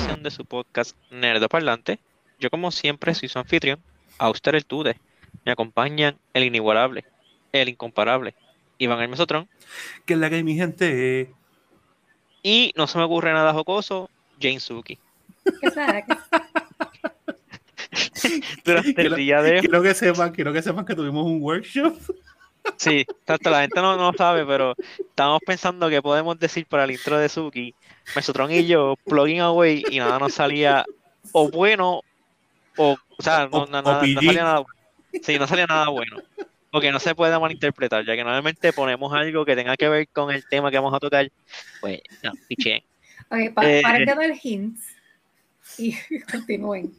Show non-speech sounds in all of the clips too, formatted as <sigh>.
edición de su podcast Nerdo Parlante. Yo, como siempre, soy su anfitrión, Auster el Tude. Me acompañan el inigualable, el incomparable, Iván el Mesotrón. Que es la que hay, mi gente. Y no se me ocurre nada jocoso, Jane Suki. <laughs> Durante el día de Quiero que sepan, quiero que sepan que tuvimos un workshop. Sí, tanto la gente no, no sabe, pero estamos pensando que podemos decir para el intro de Suki, Mesotron y yo, plugin away, y nada nos salía o bueno, o, o sea, no, O- no- salía nada Sí, no salía nada bueno. O que no se pueda malinterpretar, ya que normalmente ponemos algo que tenga que ver con el tema que vamos a tocar, pues, no, piché. Ok, pa- Eh. paren de dar hints y <laughs> continúen.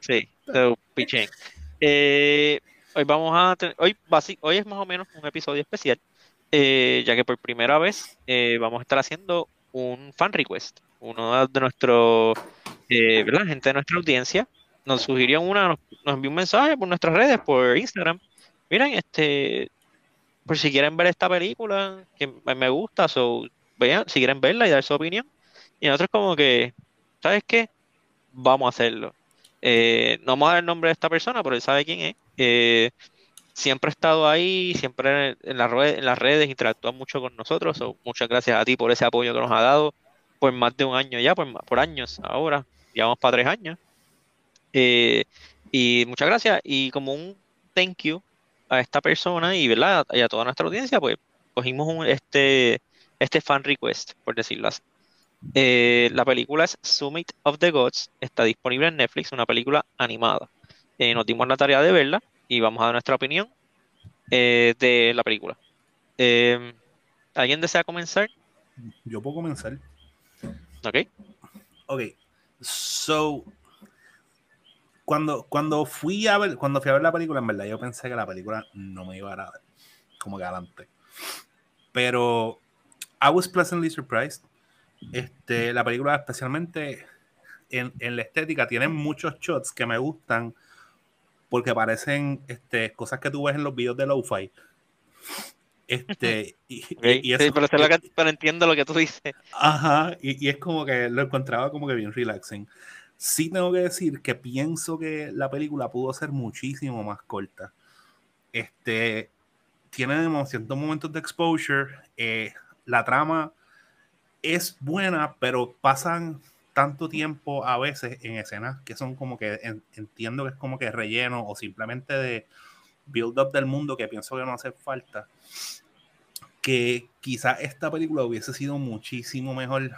Sí, so, pichén. Eh, hoy vamos a tener, hoy, hoy es más o menos un episodio especial, eh, ya que por primera vez eh, vamos a estar haciendo un fan request. Uno de nuestros, eh, ¿verdad? Gente de nuestra audiencia nos sugirió una, nos, envió un mensaje por nuestras redes, por Instagram. Miren, este, por si quieren ver esta película, que me me gusta, so, vean, si quieren verla y dar su opinión. Y nosotros como que, ¿sabes qué? Vamos a hacerlo. Eh, no vamos a dar el nombre de esta persona, pero él sabe quién es. Eh, siempre ha estado ahí, siempre en, las redes interactúa mucho con nosotros. so, muchas gracias a ti por ese apoyo que nos ha dado por más de un año ya, por, por años ahora. Llevamos para tres años. Eh, y muchas gracias. Y como un thank you a esta persona y, a toda nuestra audiencia, pues cogimos este, este fan request, por decirlo así. Eh, la película es Summit of the Gods, está disponible en Netflix, una película animada. Eh, nos dimos la tarea de verla y vamos a dar nuestra opinión eh, de la película. Eh, ¿Alguien desea comenzar? Yo puedo comenzar. ¿Ok? Ok. So. Cuando, cuando fui a ver, cuando fui a ver la película, en verdad, yo pensé que la película no me iba a dar como que adelante. Pero I was pleasantly surprised. Este, la película, especialmente en, en la estética, tiene muchos shots que me gustan porque parecen este, cosas que tú ves en los videos de lo-fi. Este, y, Ok. y- y Sí, eso- pero, lo que- pero entiendo lo que tú dices. Ajá, y, y es como que lo encontraba como que bien relaxing. Sí tengo que decir que pienso que la película pudo ser muchísimo más corta. Este, tiene demasiados momentos de exposure. eh, la trama es buena, pero pasan tanto tiempo a veces en escenas que son como que en- entiendo que es como que relleno o simplemente de build up del mundo que pienso que no hace falta que quizá esta película hubiese sido muchísimo mejor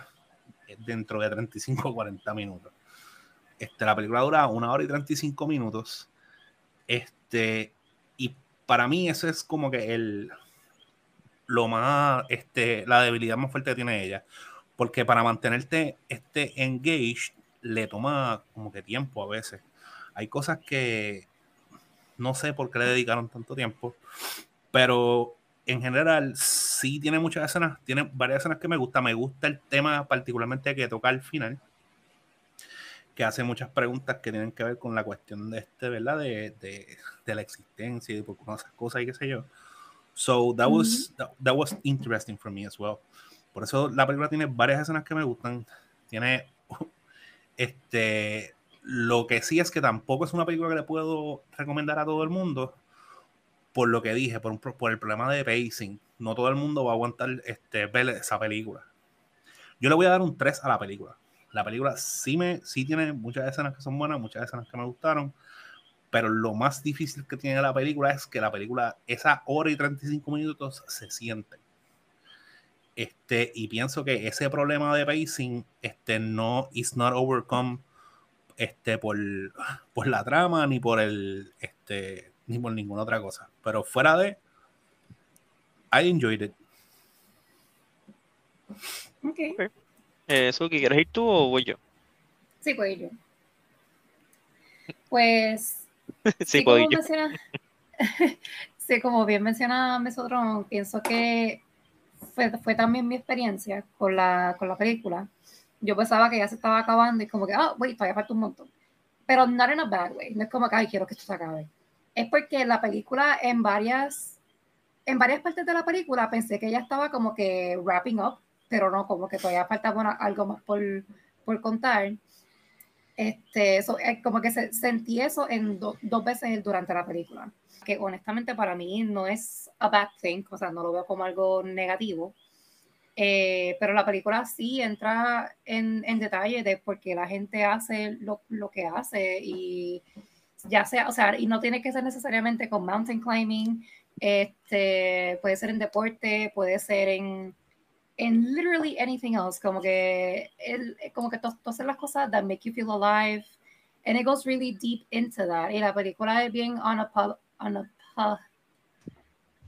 dentro de 35 o 40 minutos. Este, la película dura una hora y 35 minutos. Este, y para mí eso es como que el lo más, este, la debilidad más fuerte que tiene ella. Porque para mantenerte este engaged le toma como que tiempo a veces. Hay cosas que no sé por qué le dedicaron tanto tiempo, pero en general sí tiene muchas escenas, tiene varias escenas que me gustan. Me gusta el tema particularmente que toca al final, que hace muchas preguntas que tienen que ver con la cuestión de este, ¿verdad? De, de, de la existencia y de por qué esas cosas y qué sé yo. So that was, that, that was interesting for me as well. Por eso la película tiene varias escenas que me gustan. Tiene <laughs> este lo que sí es que tampoco es una película que le puedo recomendar a todo el mundo por lo que dije, por, el problema de pacing. No todo el mundo va a aguantar este, ver esa película. Yo le voy a dar un 3 a la película. La película sí, me, sí tiene muchas escenas que son buenas, muchas escenas que me gustaron, pero lo más difícil que tiene la película es que la película, esa hora y 35 minutos, se siente. Este, y pienso que ese problema de pacing este, no is not overcome este, por, <laughs> por la trama ni por el este, ni por ninguna otra cosa. Pero fuera de I enjoyed it. Ok. Eh, Suki, ¿quieres ir tú o voy yo? Sí, pues yo. Pues, <laughs> sí, sí, puedo como ir yo. menciona, <laughs> sí, como bien menciona Mesotron, pienso que fue, fue también mi experiencia con la, con la película. Yo pensaba que ya se estaba acabando y como que, ah, wait, todavía falta un montón. Pero not in a bad way. No es como que, ay, quiero que esto se acabe. Es porque la película en varias, en varias partes de la película pensé que ya estaba como que wrapping up pero no, como que todavía falta algo más por, por contar. Este, eso, eh, como que se, sentí eso en dos veces durante la película, que honestamente para mí no es a bad thing, o sea, no lo veo como algo negativo, eh, pero la película sí entra en, en, detalle de por qué la gente hace lo, lo, que hace y ya sea, o sea, y no tiene que ser necesariamente con mountain climbing, este, puede ser en deporte, puede ser en en literally anything else, como que, el, como que todas las cosas that make you feel alive, and it goes really deep into that. Y la película es bien unap unap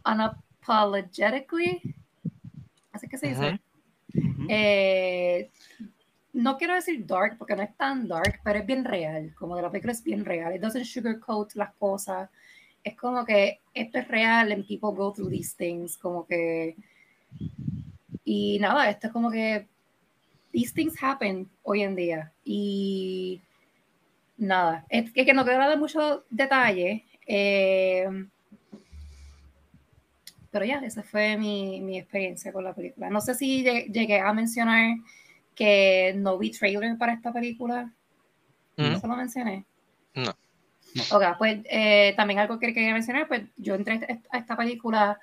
unapologetically, así que se dice. eh, no quiero decir dark porque no es tan dark, pero es bien real, como que la película es bien real. It doesn't sugarcoat las cosas. Es como que esto es real and people go through these things, como que y nada, esto es como que these things happen hoy en día. Y nada, es que, no quiero dar mucho detalle. Eh, pero ya, esa fue mi, mi, experiencia con la película. No sé si llegué a mencionar que no vi trailer para esta película. ¿No se lo mencioné? No. Ok, pues eh, también algo que quería mencionar, pues yo entré a esta película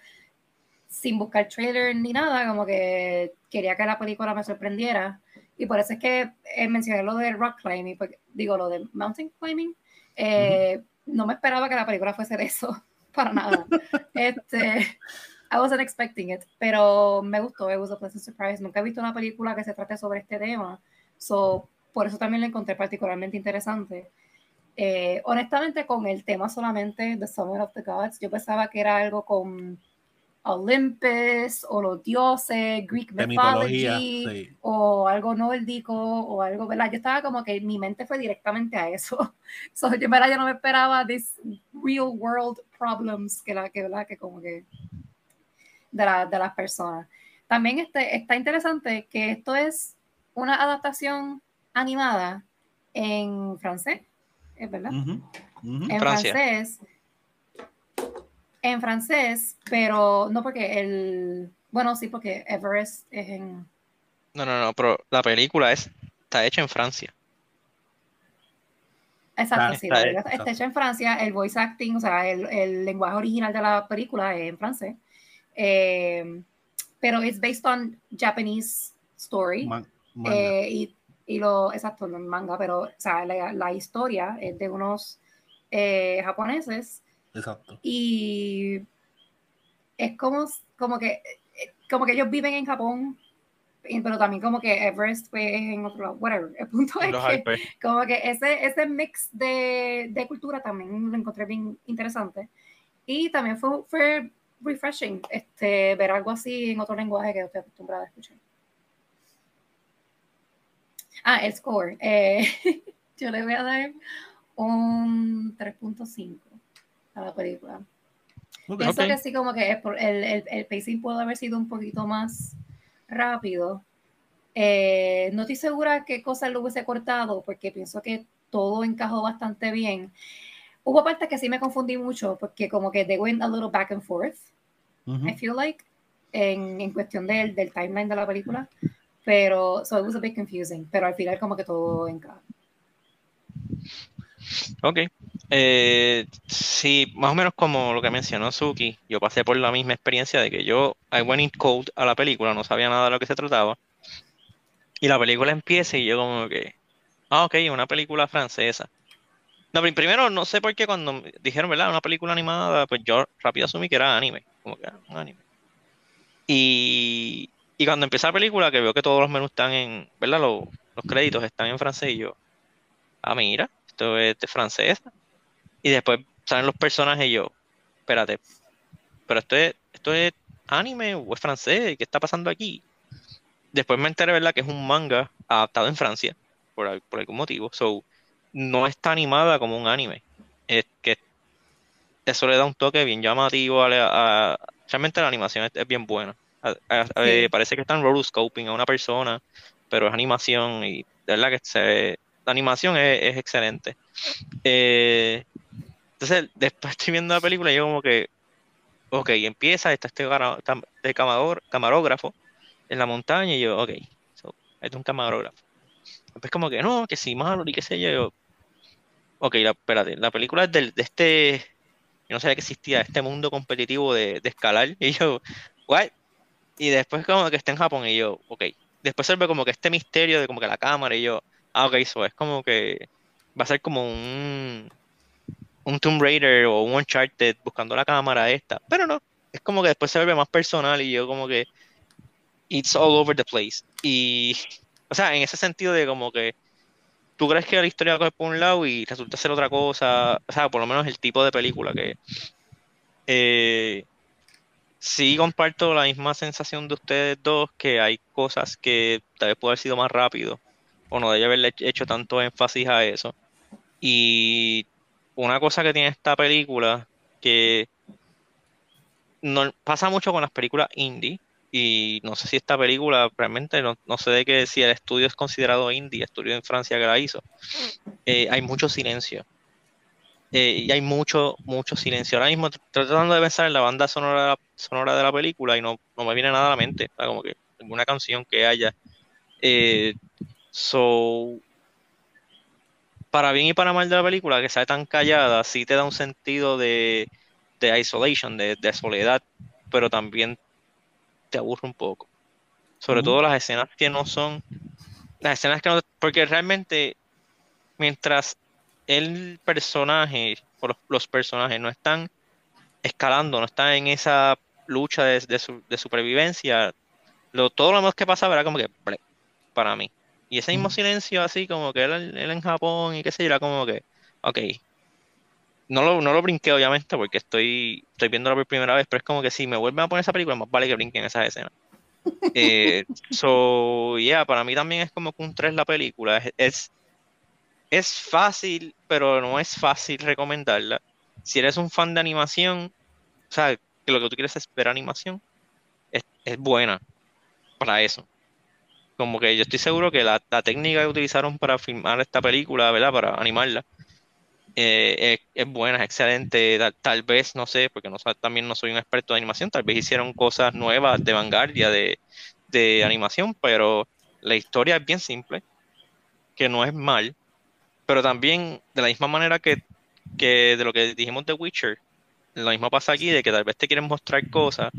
sin buscar trailer ni nada, como que quería que la película me sorprendiera. Y por eso es que eh, mencioné lo de rock climbing, digo, lo de mountain climbing. Eh, no me esperaba que la película fuese de eso, <laughs> para nada. este, I wasn't expecting it, pero me gustó, it was a pleasant surprise. Nunca he visto una película que se trate sobre este tema, so, por eso también la encontré particularmente interesante. Eh, honestamente, con el tema solamente The Summer of the Gods, yo pensaba que era algo con Olympus o los dioses, Greek mythology o algo nórdico o algo, ¿verdad? Yo estaba como que mi mente fue directamente a eso. <laughs> So, yo, ¿verdad? yo no me esperaba this real world problems que la que, ¿verdad? Que como que de, la, de las personas. También este, está interesante que esto es una adaptación animada en francés, ¿es verdad? En francés en francés, pero no porque el, bueno, sí, porque Everest es en... No, no, no, pero la película es, está hecha en Francia. Exacto, sí, está, hecha. en Francia, el voice acting, o sea, el, el lenguaje original de la película es en francés, eh, pero es based on Japanese story, eh, y, y, lo, exacto, no manga, pero, o sea, la, la historia es de unos eh, japoneses Exacto. Y es como, como que como que ellos viven en Japón, pero también como que Everest pues, es en otro lado, whatever. El punto es que como que ese, ese mix de, de, cultura también lo encontré bien interesante. Y también fue, fue refreshing este, ver algo así en otro lenguaje que estoy acostumbrada a escuchar. Ah, el score. Eh, <laughs> yo le voy a dar un 3.5 a la película. Pienso que sí, como que el, el, el, pacing puede haber sido un poquito más rápido. Eh, no estoy segura qué cosas lo hubiese cortado, porque pienso que todo encajó bastante bien. Hubo partes que sí me confundí mucho, porque como que they went a little back and forth, I feel like, en, en cuestión del, del, timeline de la película. Pero, so it was a bit confusing, pero al final como que todo encaja. Ok. Eh, sí, más o menos como lo que mencionó Suki, yo pasé por la misma experiencia de que yo, I went in cold a la película, no sabía nada de lo que se trataba. Y la película empieza y yo como que, ah, ok, una película francesa. No, primero no sé por qué cuando dijeron, ¿verdad? Una película animada, pues yo rápido asumí que era anime, como que era un anime. Y, y cuando empieza la película, que veo que todos los menús están en, ¿verdad? Los, los créditos están en francés y yo, ah, mira, esto es de francesa. Y después salen los personajes y yo, espérate, pero esto es, esto es anime o es francés, ¿qué está pasando aquí? Después me enteré, ¿verdad? Que es un manga adaptado en Francia, por, algún motivo. So, no está animada como un anime. Es que eso le da un toque bien llamativo a, realmente la animación es, bien buena. Eh, parece que están rotoscoping a una persona, pero es animación y de verdad que se, la animación es, excelente. Eh, entonces, después estoy viendo la película y yo como que, ok, empieza, está este, este camarógrafo en la montaña y yo, ok, so, es un camarógrafo. Después como que no, que sí, malo y qué sé yo. yo ok, la, espérate, la película es del, de este, yo no sabía que existía este mundo competitivo de, de escalar <laughs> y yo, what? Y después como que está en Japón y yo, ok. Después se ve como que este misterio de como que la cámara y yo, ah, ok, eso es como que va a ser como un, un Tomb Raider o un Uncharted buscando la cámara esta. Pero no, es como que después se vuelve más personal y yo como que it's all over the place. Y, o sea, en ese sentido de como que tú crees que la historia va por un lado y resulta ser otra cosa, o sea, por lo menos el tipo de película que... Eh, sí comparto la misma sensación de ustedes dos, que hay cosas que tal vez puede haber sido más rápido o no debe haberle hecho tanto énfasis a eso. Y una cosa que tiene esta película que no pasa mucho con las películas indie y no sé si esta película realmente no, sé de qué si el estudio es considerado indie, estudio en Francia que la hizo. Eh, hay mucho silencio eh, y hay mucho, mucho silencio. Ahora mismo estoy tratando de pensar en la banda sonora, sonora de la película y no, no me viene nada a la mente, como que alguna canción que haya. Eh, so, para bien y para mal de la película, que sea tan callada, sí te da un sentido de, de isolation, de, de, soledad, pero también te aburre un poco. Sobre todo las escenas que no son, las escenas que no, porque realmente mientras el personaje o los, personajes no están escalando, no están en esa lucha de, de, supervivencia, lo, todo lo más que pasaba era como que para mí. Y ese mismo silencio así como que él, en Japón y qué sé yo, era como que, ok, no lo, no lo brinqué obviamente porque estoy, estoy viéndolo por primera vez, pero es como que si me vuelven a poner esa película, más vale que brinquen esas escenas. <laughs> eh, so, yeah, para mí también es como que un 3 la película. es, es fácil, pero no es fácil recomendarla. Si eres un fan de animación, o sea, que lo que tú quieres es ver animación, es, buena para eso. Como que yo estoy seguro que la, técnica que utilizaron para filmar esta película, ¿verdad? Para animarla, eh, es, buena, es excelente. Tal, vez, no sé, porque no, también no soy un experto de animación, tal vez hicieron cosas nuevas de vanguardia de, de animación, pero la historia es bien simple, que no es mal pero también, de la misma manera que, de lo que dijimos de Witcher, lo mismo pasa aquí, de que tal vez te quieren mostrar cosas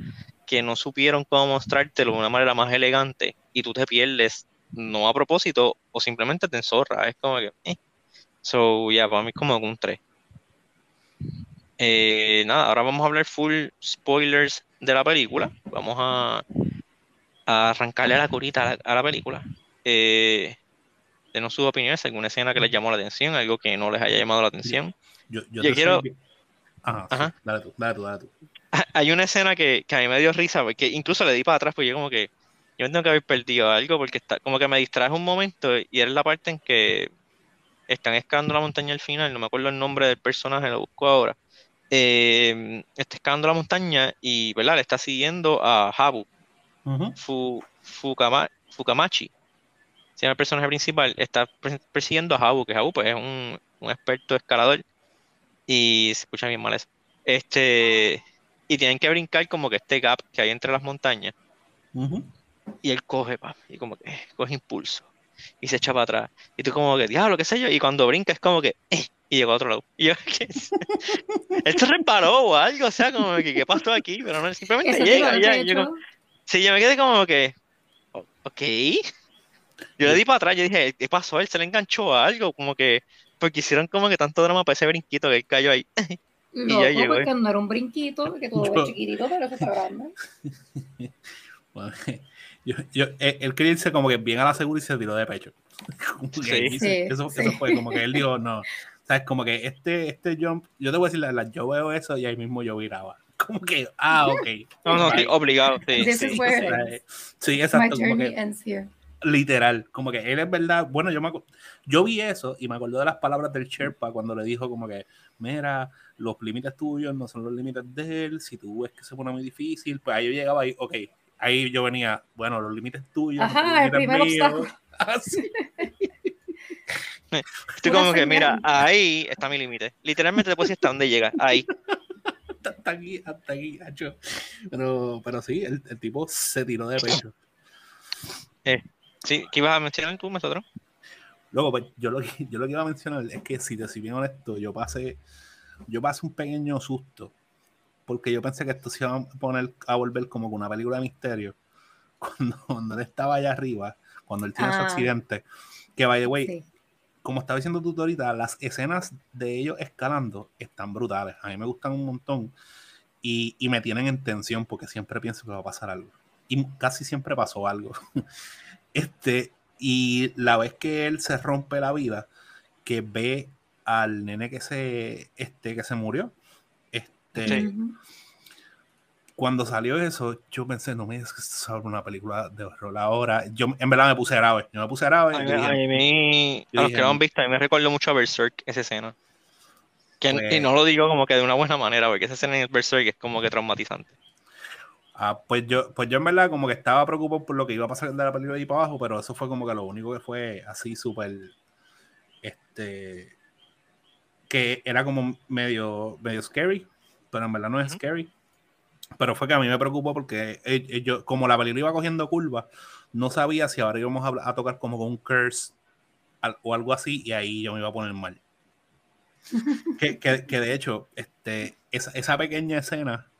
que no supieron cómo mostrártelo de una manera más elegante y tú te pierdes, no a propósito, o simplemente te enzorra. Es como que, eh. So, ya, para mí es como un 3. Eh, nada, ahora vamos a hablar full spoilers de la película. Vamos a, a arrancarle la curita a la, película. Eh, no sus opiniones, alguna escena que les llamó la atención, algo que no les haya llamado la atención. Yo, quiero... Ajá, Dale tú, dale tú, dale tú. Hay una escena que, a mí me dio risa, porque incluso le di para atrás, porque yo como que, yo tengo que haber perdido algo, porque está, como que me distraje un momento, y era la parte en que están escalando la montaña al final, no me acuerdo el nombre del personaje, lo busco ahora. Eh, está escalando la montaña y, ¿verdad? Le está siguiendo a Habu, Fukamachi, si el personaje principal, está persiguiendo a Habu, que Habu pues, es un, experto escalador y se escucha bien mal eso. Este, y tienen que brincar como que este gap que hay entre las montañas. Y él coge, pa, y como que coge impulso. Y se echa para atrás. Y tú como que, diablo, qué sé yo. Y cuando brinca es como que, eh, y llegó a otro lado. Y yo, <laughs> ¿qué es? Esto reparó o algo, o sea, como que, ¿qué pasó aquí? Pero no, simplemente llega. Ya, yo, sí, yo me quedé como que, ok. Yo le di para atrás, yo dije, ¿qué pasó? Él se le enganchó a algo, como que, porque hicieron como que tanto drama para ese brinquito que él cayó ahí. <laughs> No, y ya llegó, porque no era un brinquito, que todo es chiquitito, pero que está grande. <laughs> bueno, yo, yo, él, quería irse como que bien a la segura y se tiró de pecho. <laughs> Sí. sí, eso, eso, fue como que él dijo, no. ¿Sabes? Como que este, este jump, yo te voy a decir, la, la, yo veo eso y ahí mismo yo viraba. Como que, ah, ok. No, no, sí, obligado. Sí, This sí. Is where sí, exacto. como que, ends here literal, como que él es verdad, bueno, yo me yo vi eso y me acuerdo de las palabras del Sherpa cuando le dijo como que, mira, los límites tuyos no son los límites de él, si tú ves que se pone muy difícil, pues ahí yo llegaba ahí, ok, ahí yo venía, bueno, los límites tuyos, Ajá, el primer obstáculo. <laughs> Estoy como que, mira, ahí está mi límite. Literalmente después hasta dónde llega, ahí. hasta aquí, hasta aquí, Pero, pero sí, el, el tipo se tiró de pecho. Eh, sí, ¿qué ibas a mencionar tú, nosotros? Luego, pues, yo lo, que, yo lo que iba a mencionar es que, si te soy bien honesto, yo pasé, yo pasé un pequeño susto, porque yo pensé que esto se iba a poner a volver como una película de misterio, <laughs> cuando, él estaba allá arriba, cuando él tiene su ah. accidente, que by the way, como estaba diciendo tú ahorita, las escenas de ellos escalando están brutales, a mí me gustan un montón y, y me tienen en tensión porque siempre pienso que va a pasar algo. Y casi siempre pasó algo. <laughs> este, y la vez que él se rompe la vida, que ve al nene que se, este, que se murió, este, cuando salió eso, yo pensé, no me digas que esto es una película de horror ahora. Yo en verdad me puse grave, yo me puse grave. A mí, a mí, a los que lo han visto, a mí me recuerdo mucho a Berserk, esa escena. Que, y pues no lo digo como que de una buena manera, porque esa escena en Berserk es como que traumatizante. Ah, pues yo, pues yo en verdad como que estaba preocupado por lo que iba a pasar de la película ahí para abajo, pero eso fue como que lo único que fue así súper, este, que era como medio, medio scary, pero en verdad no es scary. Pero fue que a mí me preocupó porque eh, eh, yo, como la película iba cogiendo curvas, no sabía si ahora íbamos a, a tocar como con un curse o algo así y ahí yo me iba a poner mal. <laughs> que, que, que, de hecho, este, esa, esa pequeña escena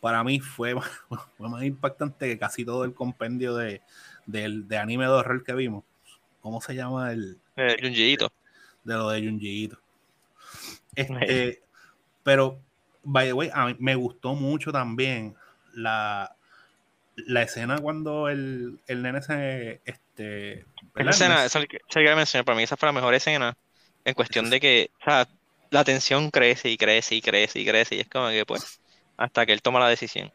para mí fue <laughs> más, más impactante que casi todo el compendio de, de, anime de horror que vimos. ¿Cómo se llama el? Eh, De lo de Junjiito. Este, pero, by the way, a mí me gustó mucho también la, la escena cuando el, el nene se. Este, esa escena, esa, esa, para mí esa fue la mejor escena en cuestión de que o sea, la tensión crece y crece y crece y crece y es como que pues hasta que él toma la decisión.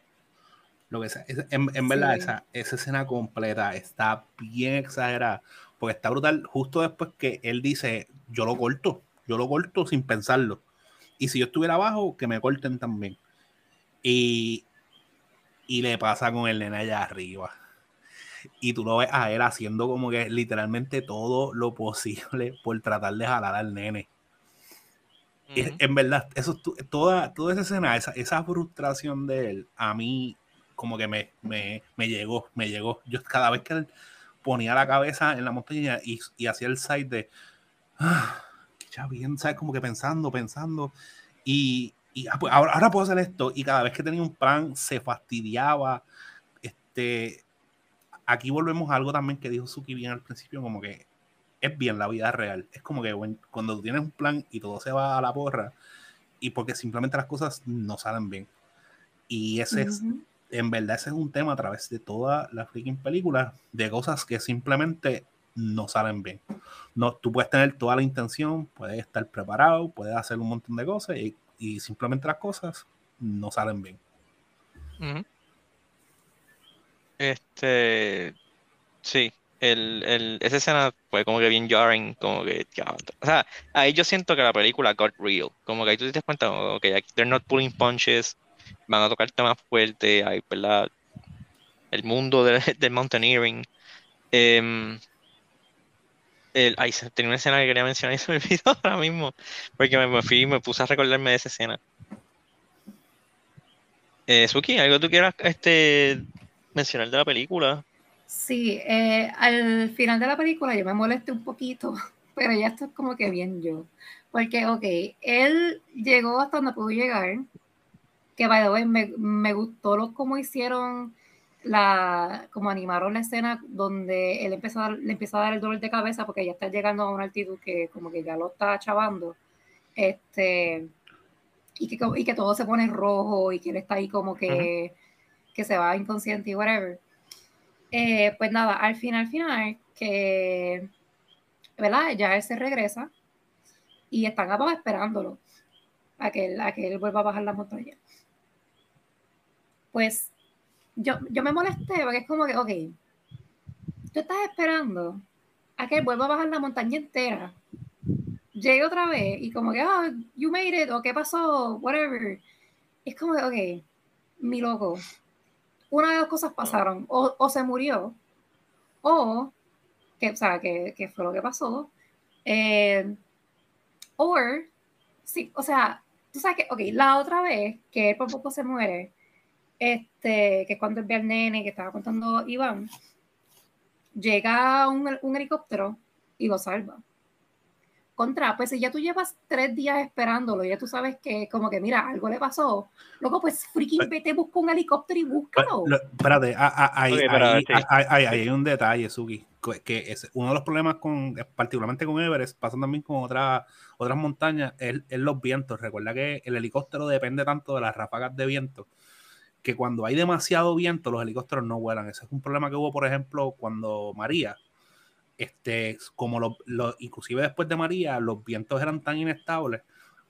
Lo que sea, en, verdad, esa, esa escena completa está bien exagerada, porque está brutal justo después que él dice, yo lo corto, yo lo corto sin pensarlo. Y si yo estuviera abajo, que me corten también. Y, y le pasa con el nene allá arriba. Y tú lo ves a él haciendo como que literalmente todo lo <laughs> posible por tratar de jalar al nene en verdad, eso, toda, toda esa escena, esa, esa frustración de él, a mí como que me, me, me, llegó, me llegó. Yo cada vez que él ponía la cabeza en la montaña y, y hacía el side de, ah, ya bien, ¿sabes? Como que pensando, pensando. Y, y ah, pues ahora, ahora, puedo hacer esto. Y cada vez que tenía un plan, se fastidiaba. Este, aquí volvemos a algo también que dijo Suki bien al principio, como que es bien la vida real. Es como que cuando tú tienes un plan y todo se va a la porra, y porque simplemente las cosas no salen bien. Y ese es, en verdad, ese es un tema a través de toda la freaking película, de cosas que simplemente no salen bien. No, tú puedes tener toda la intención, puedes estar preparado, puedes hacer un montón de cosas y, y simplemente las cosas no salen bien. Este, sí, el, el, esa escena fue como que bien jarring, como que, o sea, ahí yo siento que la película got real, como que ahí tú te das cuenta, ok, they're not pulling punches, van a tocar temas fuertes, hay, ¿verdad? El mundo del, <laughs> del mountaineering. Eh, el, ay, tenía una escena que quería mencionar y se me <laughs> olvidó ahora mismo, porque me, fui y me puse a recordarme de esa escena. Eh, Suki, ¿algo tú quieras este, mencionar de la película? Sí, eh, al final de la película yo me molesté un poquito, <laughs> pero ya esto es como que bien yo. Porque, ok, él llegó hasta donde pudo llegar, que by the way, me, me gustó lo, cómo hicieron la, como animaron la escena donde él empezó a, le empieza a dar el dolor de cabeza porque ya está llegando a una altitud que como que ya lo está chavando. Este, y que, y que todo se pone rojo y que él está ahí como que, que se va inconsciente y whatever. Eh, pues nada, al final, final, que, ¿verdad? Ya él se regresa y están abajo esperándolo a que, él, a vuelva a bajar la montaña. Pues yo, yo me molesté porque es como que, ok, tú estás esperando a que él vuelva a bajar la montaña entera. Llegue otra vez y como que, ah, you made it, o qué pasó, whatever. Es como que, ok, mi loco, una de dos cosas pasaron, o, se murió, o, que, o sea, que, fue lo que pasó, eh, o, sí, o sea, tú sabes que, ok, la otra vez que él por poco se muere, este, que es cuando él ve al nene que estaba contando Iván, llega un helicóptero y lo salva. Contra, pues si ya tú llevas tres días esperándolo, ya tú sabes que como que mira, algo le pasó, luego pues freaking vete, busca un helicóptero y búscalo. Lo- espérate, ah, ah, ahí, Ok, ahí- espérate, sí. hay un detalle, Suki, que- es uno de los problemas con, particularmente con Everest, pasa también con otras otras montañas, es, es los vientos. Recuerda que el helicóptero depende tanto de las ráfagas de viento, que cuando hay demasiado viento, los helicópteros no vuelan. Ese es un problema que hubo, por ejemplo, cuando María, este, como lo, lo- inclusive después de María, los vientos eran tan inestables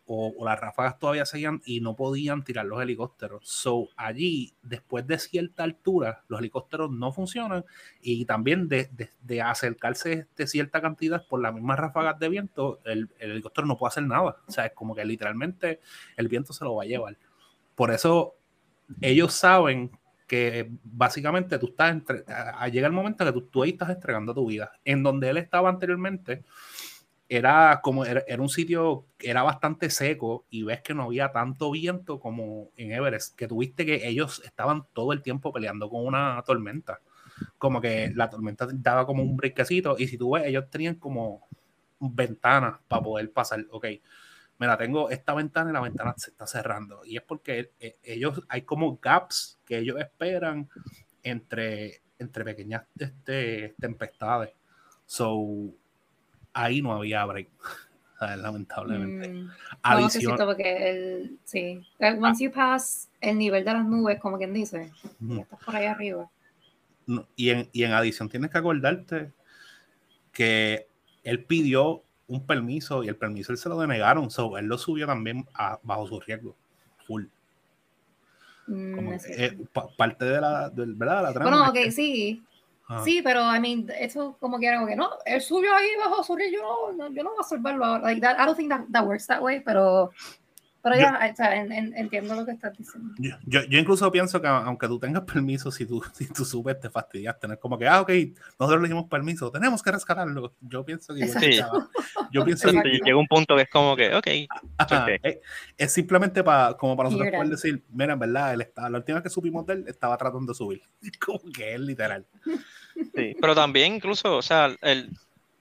o, las ráfagas todavía seguían y no podían tirar los helicópteros. So, allí, después de cierta altura, los helicópteros no funcionan y también de, de- de acercarse de cierta cantidad por las mismas ráfagas de viento, el, el helicóptero no puede hacer nada. O sea, es como que literalmente el viento se lo va a llevar. Por eso ellos saben que básicamente tú estás entre, llega el momento que tú, tú ahí estás entregando tu vida. En donde él estaba anteriormente, era como era, era un sitio que era bastante seco y ves que no había tanto viento como en Everest, que tuviste que ellos estaban todo el tiempo peleando con una tormenta. Como que la tormenta daba como un brinquecito y si tú ves, ellos tenían como ventanas para poder pasar. Ok, mira, tengo esta ventana y la ventana se está cerrando. Y es porque eh, ellos, hay como gaps que ellos esperan entre, entre pequeñas este, tempestades. So, ahí no había break, <laughs> lamentablemente. Mm, no, Adición- necesito porque el, sí, once you pass el nivel de las nubes, como quien dice, ya estás por ahí arriba. No, y, en, y en adición tienes que acordarte que él pidió un permiso y el permiso él se lo denegaron, so, él lo subió también a- bajo su riesgo, full. Mm, Como, necesito. eh, pa- parte de la, del- ¿verdad? la trama. bueno, ok, que- sí, Ajá. sí, pero I mean, eso como quiera, como que no, el suyo ahí bajo su riesgo, yo no, no, yo no voy a salvarlo ahora. Like that, I don't think that, that works that way, pero, pero Yo- ya, o sea, en- en- entiendo lo que estás diciendo. Yo, yo, yo incluso pienso que aunque tú tengas permiso, si tú, <laughs> si tú subes, te fastidias tener como que, ah, ok, nosotros le dimos permiso, tenemos que rescatarlo. Yo pienso que. Sí. yo pienso que llega un punto que es como que, ok, Ajá, Suerte. es, es simplemente para como para nosotros poder decir, mira, en verdad, él estaba, la última vez que supimos de él estaba tratando de subir. <laughs> Como que es literal. Sí, pero también incluso, o sea, el,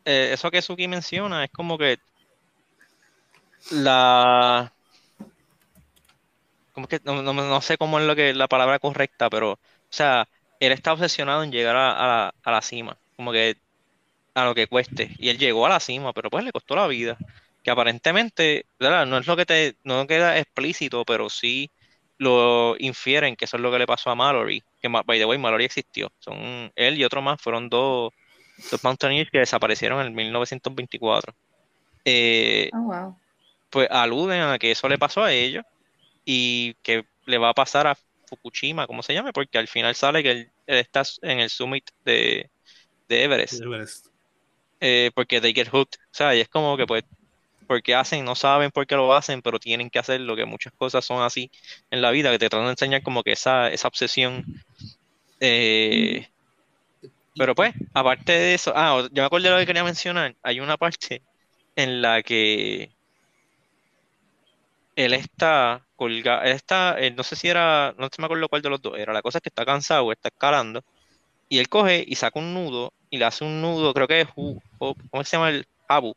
eh, eso que Suki menciona es como que la... Como que no, no- no sé cómo es lo que la palabra correcta, pero, o sea, él está obsesionado en llegar a, a la, a la cima, como que a lo que cueste. Y él llegó a la cima, pero pues le costó la vida. Que aparentemente, ¿verdad? No es lo que te, no queda explícito, pero sí lo infieren que eso es lo que le pasó a Mallory. Que, by the way, Mallory existió. Son él y otro más, fueron dos, dos Mountaineers que desaparecieron en 1924. Eh, Oh, wow. pues aluden a que eso le pasó a ellos y que le va a pasar a Fukushima, como se llame, porque al final sale que él, él está en el summit de, de Everest, Everest. eh, porque they get hooked, o sea, y es como que pues, porque hacen, no saben por qué lo hacen, pero tienen que hacerlo, que muchas cosas son así en la vida, que te tratan de enseñar como que esa, esa obsesión. eh, pero pues, aparte de eso, ah, yo me acordé de lo que quería mencionar. Hay una parte en la que él está colgado, él está, él no sé si era, no me acuerdo cuál de los dos era. La cosa es que está cansado, está escalando, y él coge y saca un nudo y le hace un nudo, creo que es, o- ¿cómo se llama el habu?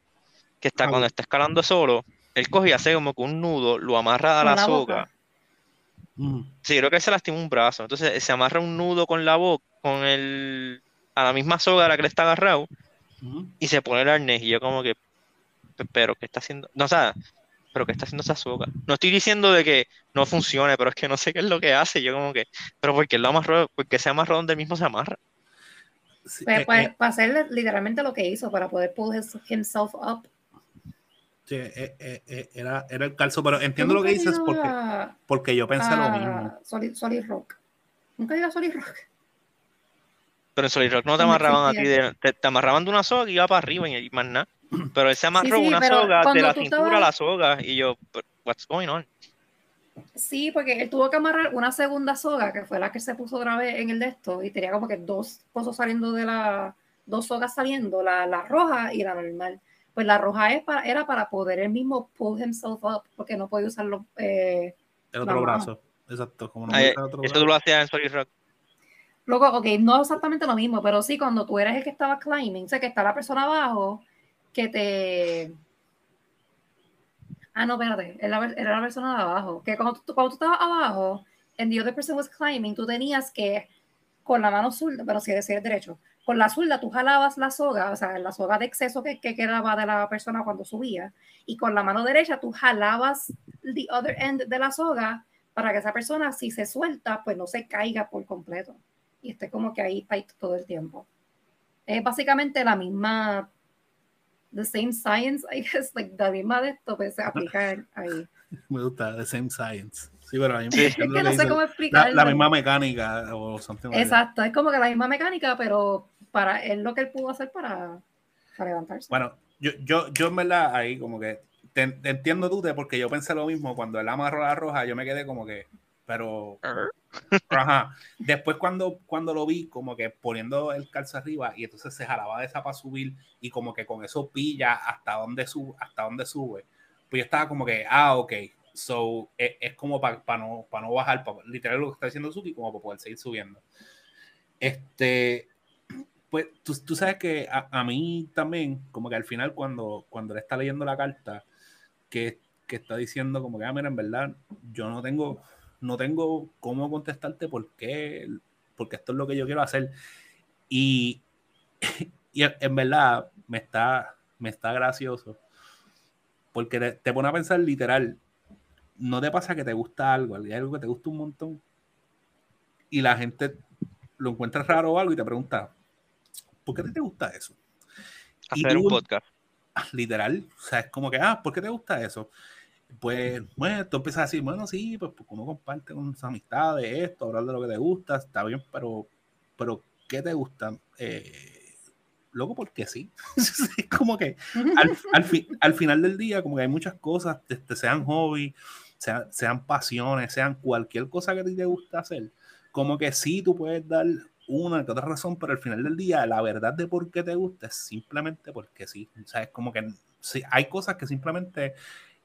Que está Habu. cuando está escalando solo, él coge y hace como que un nudo, lo amarra a la la soga. Mm. Sí, creo que él se lastimó un brazo. Entonces se amarra un nudo con la boca, con el, a la misma soga a la que le está agarrado, Mm. y se pone el arnés. Y yo como que, "Pe- pero ¿qué está haciendo? No, o sea, pero ¿qué está haciendo esa soga? No estoy diciendo de que no funcione, pero es que no sé qué es lo que hace. Yo como que, pero ¿por qué lo amarró? Porque se amarró donde mismo se amarra. Sí, Pues, eh, pues, eh, para hacer literalmente lo que hizo, para poder pull his- himself up. sí, eh, eh, eh, era, era el calzo, pero entiendo lo que dices porque, a- porque yo pensé lo mismo. Solid, Solid Rock. Nunca he ido a Solid Rock. Pero en Solid Rock no te amarraban a ti, de- te, te amarraban de una soga y iba para arriba y, y más nada. Pero él se amarró sí, una pero soga de la cintura a estabas- la soga y yo, "But what's going on? Sí, porque él tuvo que amarrar una segunda soga, que fue la que se puso otra vez en el de esto, y tenía como que dos cosas saliendo de la, dos sogas saliendo, la, la roja y la normal. Pues la roja es para, era para poder él mismo pull himself up, porque no podía usarlo. Eh, El otro brazo. Exacto. Como no Ay, el otro Eso brazo. tú lo hacías en Solid Rock. Luego, ok, no exactamente lo mismo, pero sí, cuando tú eres el que estaba climbing, o sea, que está la persona abajo, que te... Ah, no, espérate, era la, era la persona de abajo. Que cuando tú, cuando tú estabas abajo, and the other person was climbing, tú tenías que, con la mano zurda, pero si eres derecho, con la zurda tú jalabas la soga, o sea, la soga de exceso que, que quedaba de la persona cuando subía, y con la mano derecha tú jalabas the other end de la soga para que esa persona, si se suelta, pues no se caiga por completo y esté como que ahí todo el tiempo. Es básicamente la misma, the same science, I guess, like la misma de esto, pues se aplica ahí. <laughs> Me gusta, the same science. Sí, pero a mí me es que no sé cómo explicarlo. La, la, misma mecánica o something like Exacto, es como que la misma mecánica, pero para es lo que él pudo hacer para, para levantarse. Bueno, yo, yo, yo en verdad ahí como que te, te entiendo tú, porque yo pensé lo mismo cuando él amarró la roja, yo me quedé como que, pero Ajá. Después cuando, cuando lo vi, como que poniendo el calzo arriba y entonces se jalaba de esa para subir y como que con eso pilla hasta dónde sube, hasta dónde sube. Pues yo estaba como que, ah, ok. So, es, es como para no, no bajar, literal lo que está diciendo Suki, como para poder seguir subiendo. Este, pues tú, tú sabes que a, a, mí también, como que al final cuando, cuando él está leyendo la carta, que, que está diciendo como que, ah, mira, en verdad, yo no tengo no tengo cómo contestarte por qué, porque esto es lo que yo quiero hacer. Y, <laughs> y en verdad me está, me está gracioso, porque te, te, pone a pensar literal, no te pasa que te gusta algo, hay algo que te gusta un montón, y la gente lo encuentra raro o algo y te pregunta, ¿por qué te gusta eso? Hacer un podcast. <laughs> Literal, o sea, es como que, ah, ¿por qué te gusta eso? Pues, bueno, tú empiezas a decir, bueno, sí, pues porque uno comparte con sus amistades esto, hablar de lo que te gusta, está bien, pero, pero ¿qué te gusta? Eh, luego, porque sí. <laughs> es como que al, al, fi, al, final del día, como que hay muchas cosas, este, sean hobby, sean, sean pasiones, sean cualquier cosa que a ti te gusta hacer, como que sí, tú puedes dar una que otra razón, pero al final del día, la verdad de por qué te gusta es simplemente porque sí. O sea, es como que sí, hay cosas que simplemente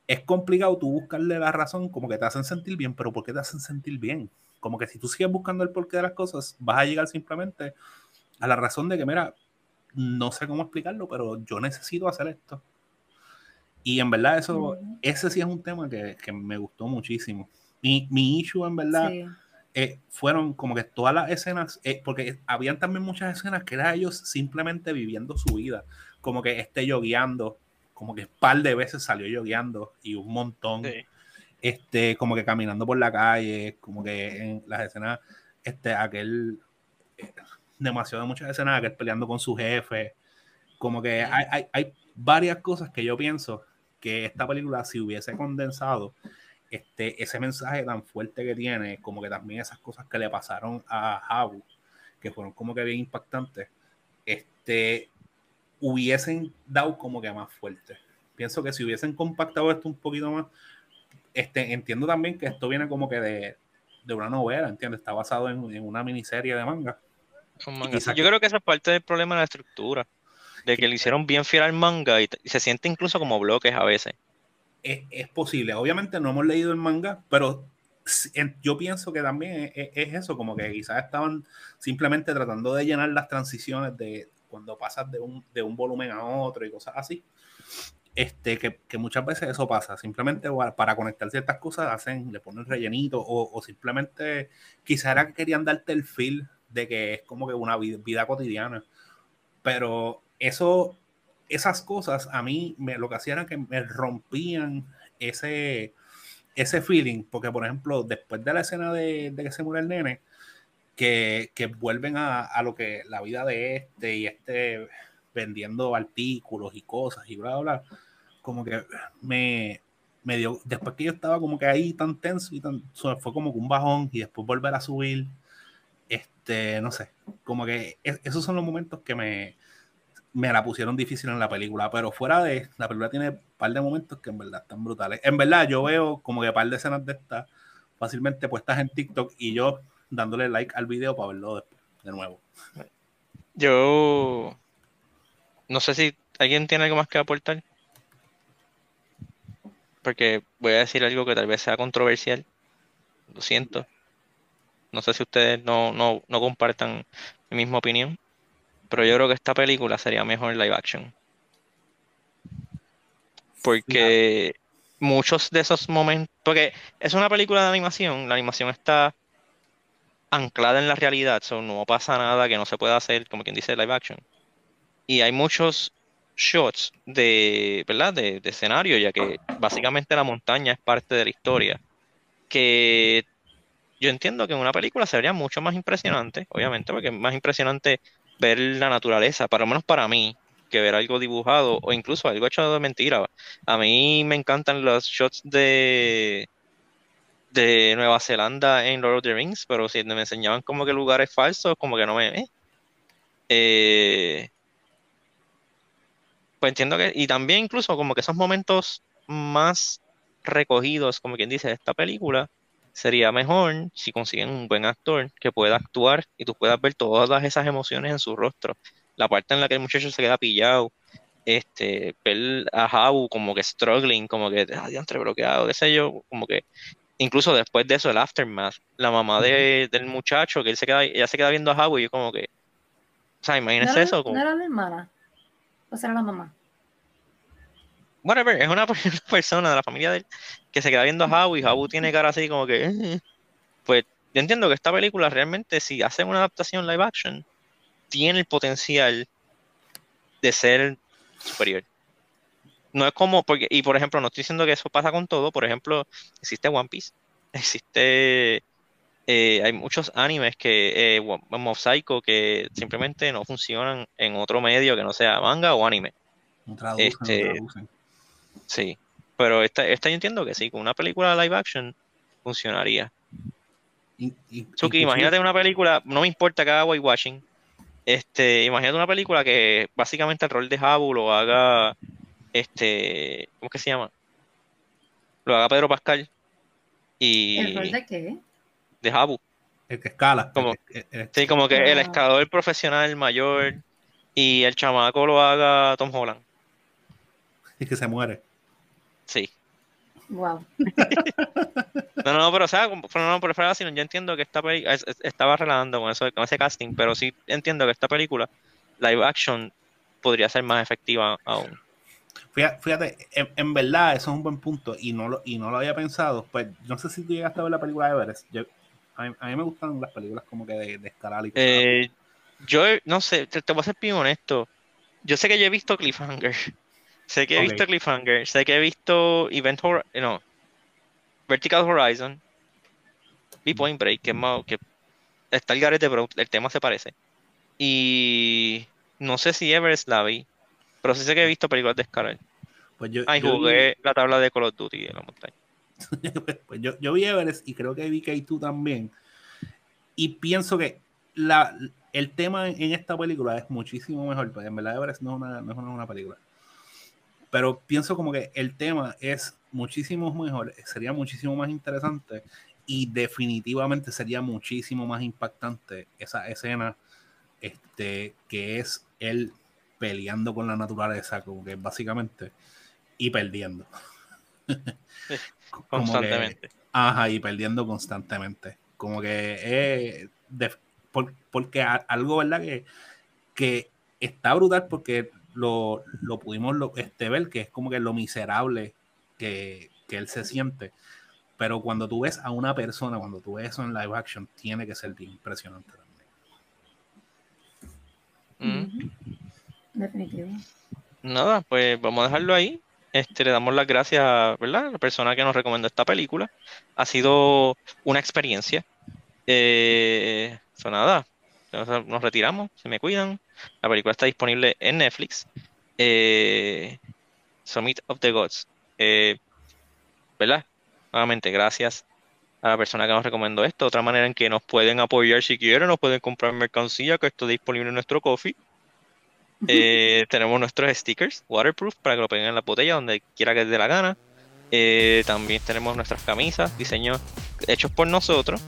es complicado tú buscarle la razón como que te hacen sentir bien, pero ¿por qué te hacen sentir bien? Como que si tú sigues buscando el porqué de las cosas, vas a llegar simplemente a la razón de que, mira, no sé cómo explicarlo, pero yo necesito hacer esto. Y en verdad eso, ese sí es un tema que, que me gustó muchísimo. Mi, mi issue en verdad sí. eh, fueron como que todas las escenas, eh, porque habían también muchas escenas que eran ellos simplemente viviendo su vida, como que esté yo guiando, como que un par de veces salió lloviendo y un montón. Sí. Este, como que caminando por la calle, como que en las escenas, este, aquel, eh, demasiado muchas escenas, aquel peleando con su jefe, como que hay, hay, hay, varias cosas que yo pienso que esta película, si hubiese condensado este, ese mensaje tan fuerte que tiene, como que también esas cosas que le pasaron a Habu, que fueron como que bien impactantes, este, hubiesen dado como que más fuerte. Pienso que si hubiesen compactado esto un poquito más, este, entiendo también que esto viene como que de, de una novela, ¿entiendes? Está basado en, en una miniserie de manga. manga. Yo creo que esa es parte del problema de la estructura, de que le hicieron bien fiel al manga y, y se siente incluso como bloques a veces. Es, es, posible, obviamente no hemos leído el manga, pero yo pienso que también es, es, eso, como que quizás estaban simplemente tratando de llenar las transiciones de, cuando pasas de un, de un volumen a otro y cosas así. Este, que, que, muchas veces eso pasa, simplemente para conectar ciertas cosas hacen, le ponen rellenito o, o simplemente quizá era que querían darte el feel de que es como que una vida, vida cotidiana, pero eso, esas cosas a mí me, lo que hacían era que me rompían ese, ese feeling, porque por ejemplo, después de la escena de, de que se muere el nene, que, que vuelven a, a, lo que la vida de este y este vendiendo artículos y cosas y bla, bla, bla, como que me, me dio, después que yo estaba como que ahí tan tenso y tan, fue como que un bajón y después volver a subir, este, no sé, como que es, esos son los momentos que me, me la pusieron difícil en la película, pero fuera de, la película tiene un par de momentos que en verdad están brutales. En verdad yo veo como que un par de escenas de estas fácilmente puestas en TikTok y yo dándole like al video para verlo después, de nuevo. Yo no sé si alguien tiene algo más que aportar. Porque voy a decir algo que tal vez sea controversial. Lo siento. No sé si ustedes no, no, no compartan mi misma opinión, pero yo creo que esta película sería mejor en live action. Porque muchos de esos momentos, porque es una película de animación, la animación está anclada en la realidad, so no pasa nada que no se pueda hacer, como quien dice, live action. Y hay muchos shots de, ¿verdad? De, de escenario, ya que básicamente la montaña es parte de la historia. Que yo entiendo que en una película sería mucho más impresionante, obviamente, porque es más impresionante ver la naturaleza, para lo menos para mí, que ver algo dibujado o incluso algo hecho de mentira. A mí me encantan los shots de de Nueva Zelanda en Lord of the Rings, pero si me enseñaban como que lugares falsos, como que no me... Eh, eh pues entiendo que... Y también incluso como que esos momentos más recogidos, como quien dice, de esta película, sería mejor si consiguen un buen actor que pueda actuar y tú puedas ver todas esas emociones en su rostro. La parte en la que el muchacho se queda pillado, este, ver a Jabu como que struggling, como que, ah, entre bloqueado, qué sé yo, como que incluso después de eso, el aftermath, la mamá de, del muchacho, que él se queda, ella se queda viendo a Howie y yo como que, o sea, imagínense eso. Como, ¿No era la hermana? ¿O será la mamá? Whatever, es <laughs> una, persona de la familia de él que se queda viendo a Howie y Howie tiene cara así como que, eh". pues yo entiendo que esta película realmente, si hacen una adaptación live action, tiene el potencial de ser superior no es como, porque, y por ejemplo, no estoy diciendo que eso pasa con todo, por ejemplo, existe One Piece, <laughs> existe, eh, hay muchos animes que, eh, Mob Psycho, que simplemente no funcionan en otro medio que no sea manga o anime. No traducen, este, Sí, pero esta, esta yo entiendo que sí, con una película live action funcionaría. Y, imagínate una película, no me importa que haga whitewashing, este, imagínate una película que básicamente el rol de Habu lo haga este, ¿cómo que se llama? Lo haga Pedro Pascal. Y, ¿El rol de qué? De Jabu. El que escala. Como, sí, como que el ah. escalador profesional mayor y el chamaco lo haga Tom Holland. <laughs> Y que se muere. Sí. Wow. <laughs> no, no, pero o sea, no, no, pero yo entiendo que esta película estaba relajando con eso, con ese casting, pero sí entiendo que esta película, live action, podría ser más efectiva aún. Fíjate, en, verdad, eso es un buen punto y no lo, y no lo había pensado. Pues no sé si tú llegaste a ver la película de Everest. a, mí, me gustan las películas como que de, de escalar y eh, Yo no sé, te, voy a ser bien honesto. Yo sé que yo he visto Cliffhanger. Sé que he visto Cliffhanger. Sé que he visto Event Horizon. No. Vertical Horizon. Vi Point Break, que es más. Que está el garete, pero el tema se parece. Y no sé si Everest la vi. Pero sí sé que he visto películas de Scarlett. Pues yo, jugué la tabla de Call of Duty en la montaña. <laughs> pues yo, yo, vi Everest y creo que vi K2 también. Y pienso que la, el tema en esta película es muchísimo mejor. Pues en verdad Everest no es una, no es una, película. Pero pienso como que el tema es muchísimo mejor, sería muchísimo más interesante y definitivamente sería muchísimo más impactante esa escena este, que es el peleando con la naturaleza, como que básicamente, y perdiendo. <laughs> constantemente. ajá, y perdiendo constantemente. Como que es porque algo, ¿verdad? Que, que está brutal porque lo, lo pudimos este, ver, que es como que lo miserable que, que, él se siente. Pero cuando tú ves a una persona, cuando tú ves eso en live action, tiene que ser bien impresionante también. Mm. Definitivo. Nada, pues vamos a dejarlo ahí. Este, le damos las gracias ¿verdad? a la persona que nos recomendó esta película. Ha sido una experiencia. Eh, nada, nos retiramos, se me cuidan. La película está disponible en Netflix. Eh, Summit of the Gods. Eh, ¿Verdad? Nuevamente, gracias a la persona que nos recomendó esto. Otra manera en que nos pueden apoyar si quieren, nos pueden comprar mercancía que está disponible en nuestro coffee. Eh, tenemos nuestros stickers waterproof para que lo peguen en la botella donde quiera que dé la gana. Eh, también tenemos nuestras camisas, diseños hechos por nosotros.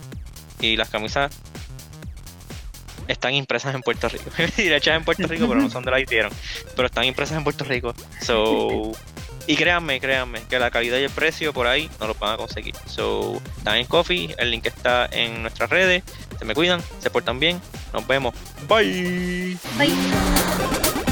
Y las camisas están impresas en Puerto Rico. <laughs> hechas en Puerto Rico, pero no son de la hicieron. Pero están impresas en Puerto Rico. So, <laughs> Y créanme, créanme, que la calidad y el precio por ahí no lo van a conseguir. So, están en Coffee, el link está en nuestras redes. Se me cuidan, se portan bien. Nos vemos. Bye. Bye.